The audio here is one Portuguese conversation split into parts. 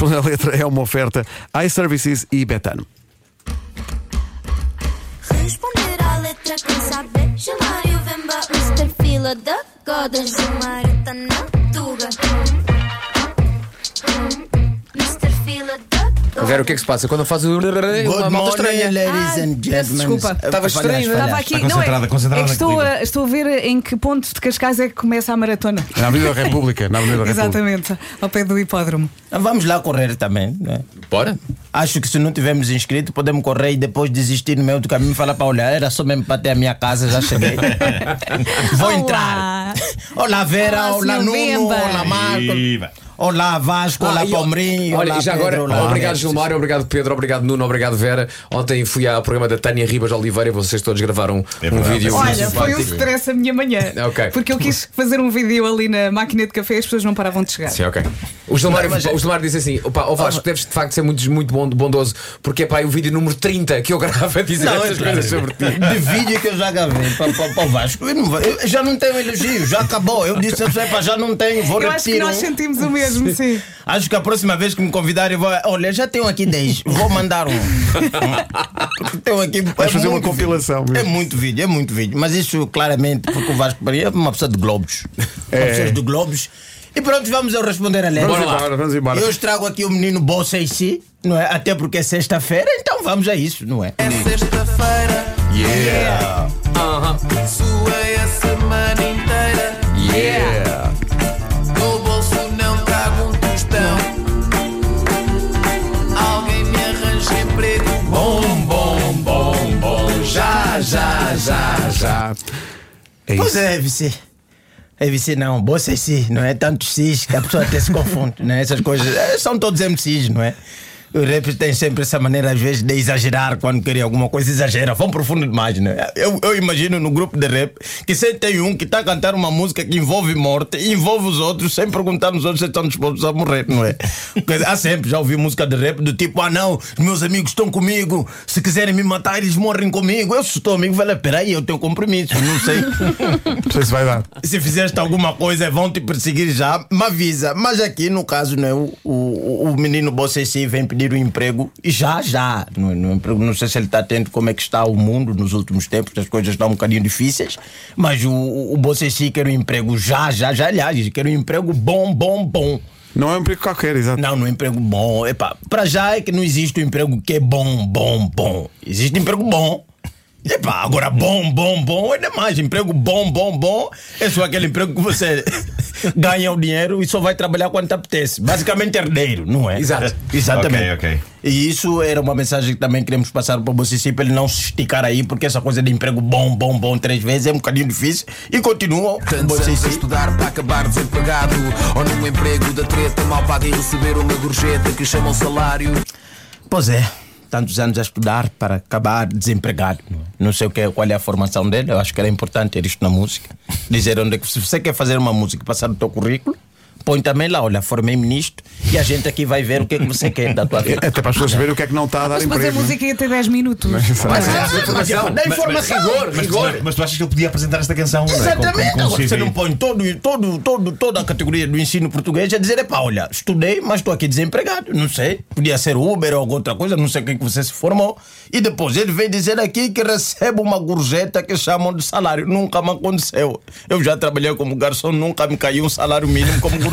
Responder à letra é uma oferta iServices e Betano. Responder à letra quem saber Gilmário Vemba Mr. Fila da Goda Gilmário tá na tuga Mr. Fila da Vera, o que é que se passa? Quando faz o. Good Uma malta morning, estranha. ladies Ah, and peço gentlemen. desculpa. Estavas estranho, não é? Estava aqui, Está não é, concentrada, concentrada é que estou, a, estou a ver em que ponto de Cascais é que começa a maratona. Na Avenida da República. Na Avenida da República. Exatamente, ao pé do hipódromo. Vamos lá correr também. Né? Bora? Acho que se não tivermos inscrito, podemos correr e depois desistir no meio do caminho e falar para olhar. Era só mesmo para ter a minha casa, já cheguei. Vou entrar. Olá, Vera. Olá, Olá, senhor Nuno. Olá, Marco. Viva. Olá, Vasco. Olá, Ah, e- Palmeirinho. Olha, olá, e já Pedro, agora, olá. obrigado Gilmário, obrigado Pedro, obrigado Nuno, obrigado Vera. Ontem fui ao programa da Tânia Ribas Oliveira e vocês todos gravaram É um vídeo. Olha, foi um stress a minha manhã. Ok. Porque eu quis fazer um vídeo ali na máquina de café e as pessoas não paravam de chegar. Sim, ok. O Gilmário, Não, mas o Gilmário disse assim: opa, Vasco, deves de facto ser muito, muito bom- bondoso, porque é pá, é o vídeo número 30 que eu gravo a dizer Não, estas é coisas sobre ti. De vídeo que eu já gravei para, para, para o Vasco. Eu, não eu já não tenho elogio, já acabou. Eu disse, "Epa, já não tenho, vou Eu acho que repetir. nós um." sentimos o mesmo, sim. Acho que a próxima vez que me convidarem, eu vou. Olha, já tenho aqui 10, vou mandar um. Tenho aqui. Vais fazer uma compilação vídeo. É mesmo. muito vídeo, é muito vídeo. Mas isso claramente, porque o Vasco Paris é uma pessoa de Globos. É. Uma pessoa de Globos. E pronto, vamos ao responder a letra. Vamos embora, vamos embora. Eu hoje trago aqui o menino Bolsa e si, não é? Até porque é sexta-feira, então vamos a isso, não é? Sexta-feira, Yeah! Aham. suei É Pois isso. é, VC. É VC não, bolsa é si, não é? Tantos cis que a pessoa até se confunde, não é? Essas coisas eh, são todos MCs, não é? Os rappers têm sempre essa maneira, às vezes, de exagerar quando querem alguma coisa, exagera, vão profundo demais, né? Eu, eu imagino no grupo de rap que sempre tem um que está a cantar uma música que envolve morte envolve os outros sem perguntar nos outros se estão dispostos a morrer, não é? Porque há sempre, já ouvi música de rap do tipo, ah não, meus amigos estão comigo, se quiserem me matar, eles morrem comigo. Eu estou amigo, lá, peraí, eu tenho compromisso, não sei. Não sei se vai dar. se fizeste alguma coisa vão te perseguir já, me avisa. Mas aqui no caso, né, o, o, o menino Bossessi vem pedir um emprego e já, já. No, no emprego, não sei se ele está atento como é que está o mundo nos últimos tempos, as coisas estão um bocadinho difíceis, mas o, o Bossessi quer um emprego já, já, já, aliás, quer um emprego bom, bom, bom. Não é um emprego qualquer, exato. Não, no emprego bom. Epá, para já é que não existe um emprego que é bom, bom, bom. Existe emprego bom. Epá, agora bom, bom, bom é demais. Emprego bom, bom, bom é só aquele emprego que você ganha o dinheiro e só vai trabalhar quando te apetece. Basicamente herdeiro, não é? Exato. Exatamente. Ok, ok. E isso era uma mensagem que também queremos passar para o Bocicip, ele não se esticar aí, porque essa coisa de emprego bom, bom, bom três vezes é um bocadinho difícil. E continuam. Tantos anos a estudar para acabar desempregado Ou num emprego da treta mal paga e receber uma gorjeta que chamam salário Pois é, tantos anos a estudar para acabar desempregado. Não sei o que, qual é a formação dele, eu acho que era importante ter isto na música. Dizer onde é que se você quer fazer uma música passar o teu currículo, põe também lá, olha, formei-me nisto e a gente aqui vai ver o que é que você quer da tua vida. Até para as pessoas saberem o que é que não está a dar Mas depois a emprego. música ia ter 10 minutos. Mas é informação. Rigor, Mas, rigor. mas tu achas que ele podia apresentar esta canção? é? Como- Exatamente, você não põe todo, todo, todo, toda a categoria do ensino português a dizer, epá, olha, estudei, mas estou aqui desempregado, não sei, podia ser Uber ou alguma outra coisa, não sei o que, que você se formou. E depois ele vem dizer aqui que recebe uma gorjeta que chamam de salário. Nunca me aconteceu. Eu já trabalhei como garçom, nunca me caiu um salário mínimo como gorjeta.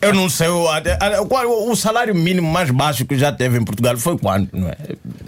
Eu não sei, o- até- qual, o salário mínimo mais baixo que já teve em Portugal foi quando, não é?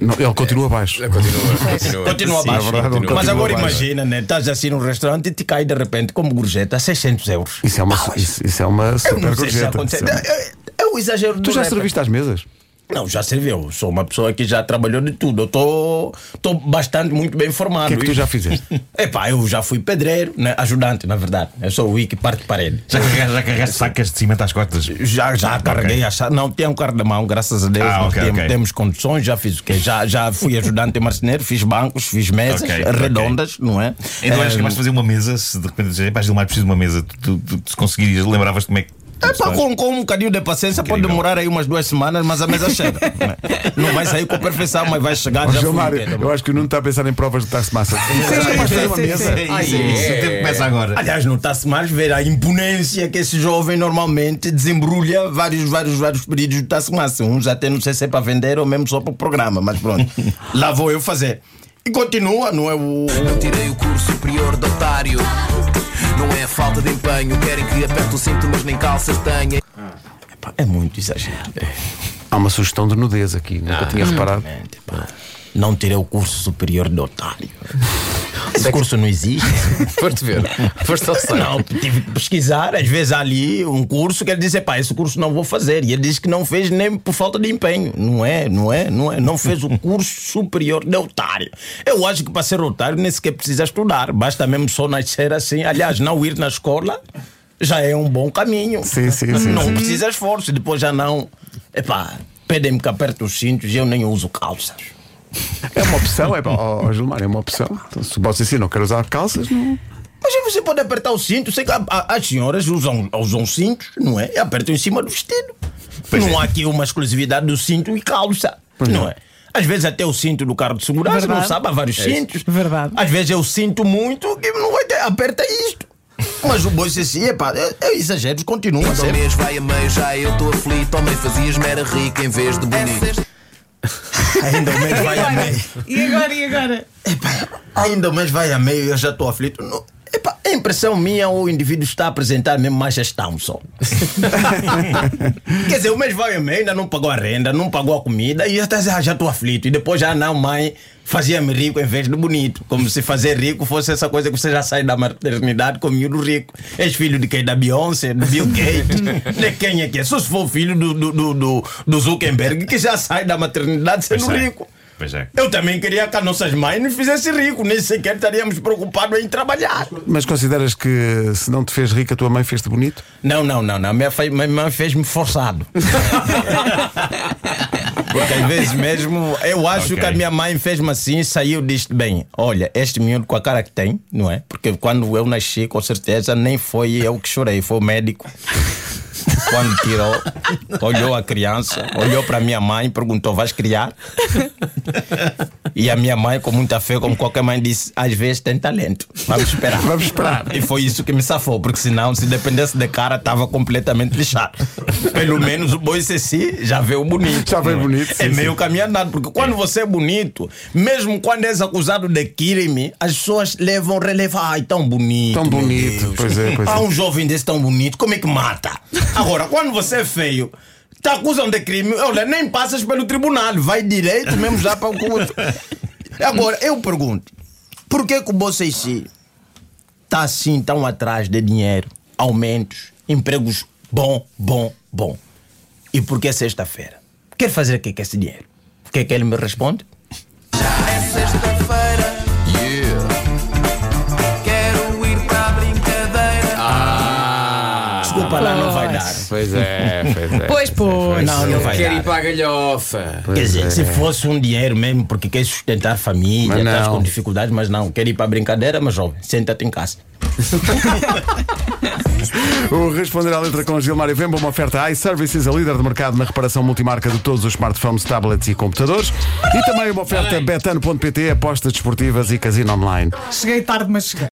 Não, ele continua baixo. Continua, continua. Continua Sim, baixo. é verdade, continua. Mas agora baixo. imagina, né? Estás assim num restaurante e te cai de repente como gorjeta 600 euros. Isso é uma, isso, isso é uma super se gorjeta. é uma- É, é o exagero Tu do já rapper. serviste às mesas? Não, já serviu. Sou uma pessoa que já trabalhou de tudo. Eu estou bastante, muito bem formado. O que é que tu já fizeste? Epá, eu já fui pedreiro, né? ajudante, na verdade. Eu sou o Wiki parte parede. Já carregaste, já carregaste sacas de cimento às costas? Já, já carreguei chave. Não, tinha um carro de mão, graças a Deus. Ah, nós ok, temos, ok. temos condições, já fiz o quê? Já, já fui ajudante marceneiro, fiz bancos, fiz mesas redondas, não é? Então Eh, capaz de fazer uma mesa, se de repente dizes, pá, Gilmar, preciso de uma mesa, tu, tu, tu, se conseguirias, lembravas como é que É pá, com, com um bocadinho de paciência pode demorar aí umas duas semanas, mas a mesa chega. não vai sair com perfeição, mas vai chegar Ó, já bom? eu acho que o Nuno está a pensar em provas de taça massa. Vamos fazer uma sim, mesa. sim. Isso, isso. O tempo começa agora. Aliás, não está-se mais ver a imponência que esse jovem normalmente desembrulha vários, vários, vários pedidos de taça massa. Uns até não sei se é para vender ou mesmo só para o programa, mas pronto. Lá vou eu fazer. E continua, não é o. Eu tirei o curso superior de otário. Não é falta de empenho, querem que aperte o cinto, mas nem calças tenha. Pá, É muito exagerado. Há uma sugestão de nudez aqui, nunca tinha reparado. Não tirei o curso superior de otário. Esse curso não existe. Foste ver. Foste ao site. Não, tive que pesquisar. Às vezes há ali um curso que ele diz: pá, esse curso não vou fazer. E ele diz que não fez nem por falta de empenho. Não é, não é, não é. Não fez o curso superior de otário. Eu acho que para ser otário nem sequer precisa estudar. Basta mesmo só nascer assim. Aliás, não ir na escola já é um bom caminho. Sim, sim, sim, Não sim. precisa esforço. Depois já não. Epá, pedem-me que aperte os cintos e eu nem uso calças. É uma opção, é, ó, ó, Gilmar, é uma opção. Então, se você assim não quer usar calças, não. Mas aí você pode apertar o cinto. Sei que as senhoras usam, usam cintos, não é? E apertam em cima do vestido. não há aqui uma exclusividade do cinto e calça, não é? Às vezes até o cinto do carro de segurança, Verdade. não sabe, há vários cintos. Verdade. Às vezes eu sinto muito que não vai ter, aperta isto. Mas o boi assim, epá, eu, eu exagero, continua Quando o mês vai a meio, já eu estou aflito. Homem, fazias-me era rica em vez de bonito. Ainda o mês vai a meio. E agora, e agora? Ainda o mês vai a meio e eu já estou aflito. Não, epá, a impressão minha ou o indivíduo está a apresentar mesmo má gestão só. Quer dizer, o mês vai meio, ainda não pagou a renda, não pagou a comida e já está a dizer, ah, já estou aflito. E depois já não, mãe, fazia-me rico em vez de bonito. Como se fazer rico fosse essa coisa que você já sai da maternidade com miúdo rico. És filho de quem? Da Beyoncé, do Bill Gates. de quem é que é? Só se for filho do, do, do, do, Zuckerberg que já sai da maternidade sendo é. rico. Pois é. Eu também queria que as nossas mães nos fizessem rico, nem sequer estaríamos preocupados em trabalhar. Mas consideras que se não te fez rico, a tua mãe fez-te bonito? Não, não, não, não. Minha, fe- minha mãe fez-me forçado. Porque às vezes mesmo eu acho Ok. que a minha mãe fez-me assim, saiu e disse: bem, olha, este miúdo com a cara que tem, não é? Porque quando eu nasci, com certeza, nem foi eu que chorei, foi o médico. Quando tirou, olhou a criança, olhou para minha mãe, perguntou: vais criar? E a minha mãe, com muita fé, como qualquer mãe, disse: às vezes tem talento. Vamos esperar. Vamos esperar. E foi isso que me safou, porque senão, se dependesse de cara, estava completamente lixado. Pelo menos o boi Ceci já veio bonito. Já veio é? bonito, É sim, meio sim. caminho andado, porque quando você é bonito, mesmo quando és acusado de crime, as pessoas levam relevo. Ai, tão bonito. Tão bonito, pois é, pois é. Há um jovem desse tão bonito, como é que mata? Agora, quando você é feio. Te acusam de crime, olha, nem passas pelo tribunal, vai direito mesmo já para o curso. Agora, eu pergunto, por que que o Boceici está assim tão atrás de dinheiro, aumentos, empregos bom, bom, bom? E por que sexta-feira? Quer fazer o que com esse dinheiro? O que é que ele me responde? É sexta-feira. Dar. Pois é, pois é. Pois, pois. Não, não vai Quer dar. ir para a galhofa. Quer dizer, se fosse um dinheiro mesmo, porque quer sustentar a família, Mas estás com dificuldades, mas não, quer ir para a brincadeira, mas jovem, senta-te em casa. O Responder à Letra com Gilmário Vemba, uma oferta iServices, a líder de mercado na reparação multimarca de todos os smartphones, tablets e computadores. E também uma oferta betano.pt, apostas desportivas e casino online. Cheguei tarde, mas cheguei.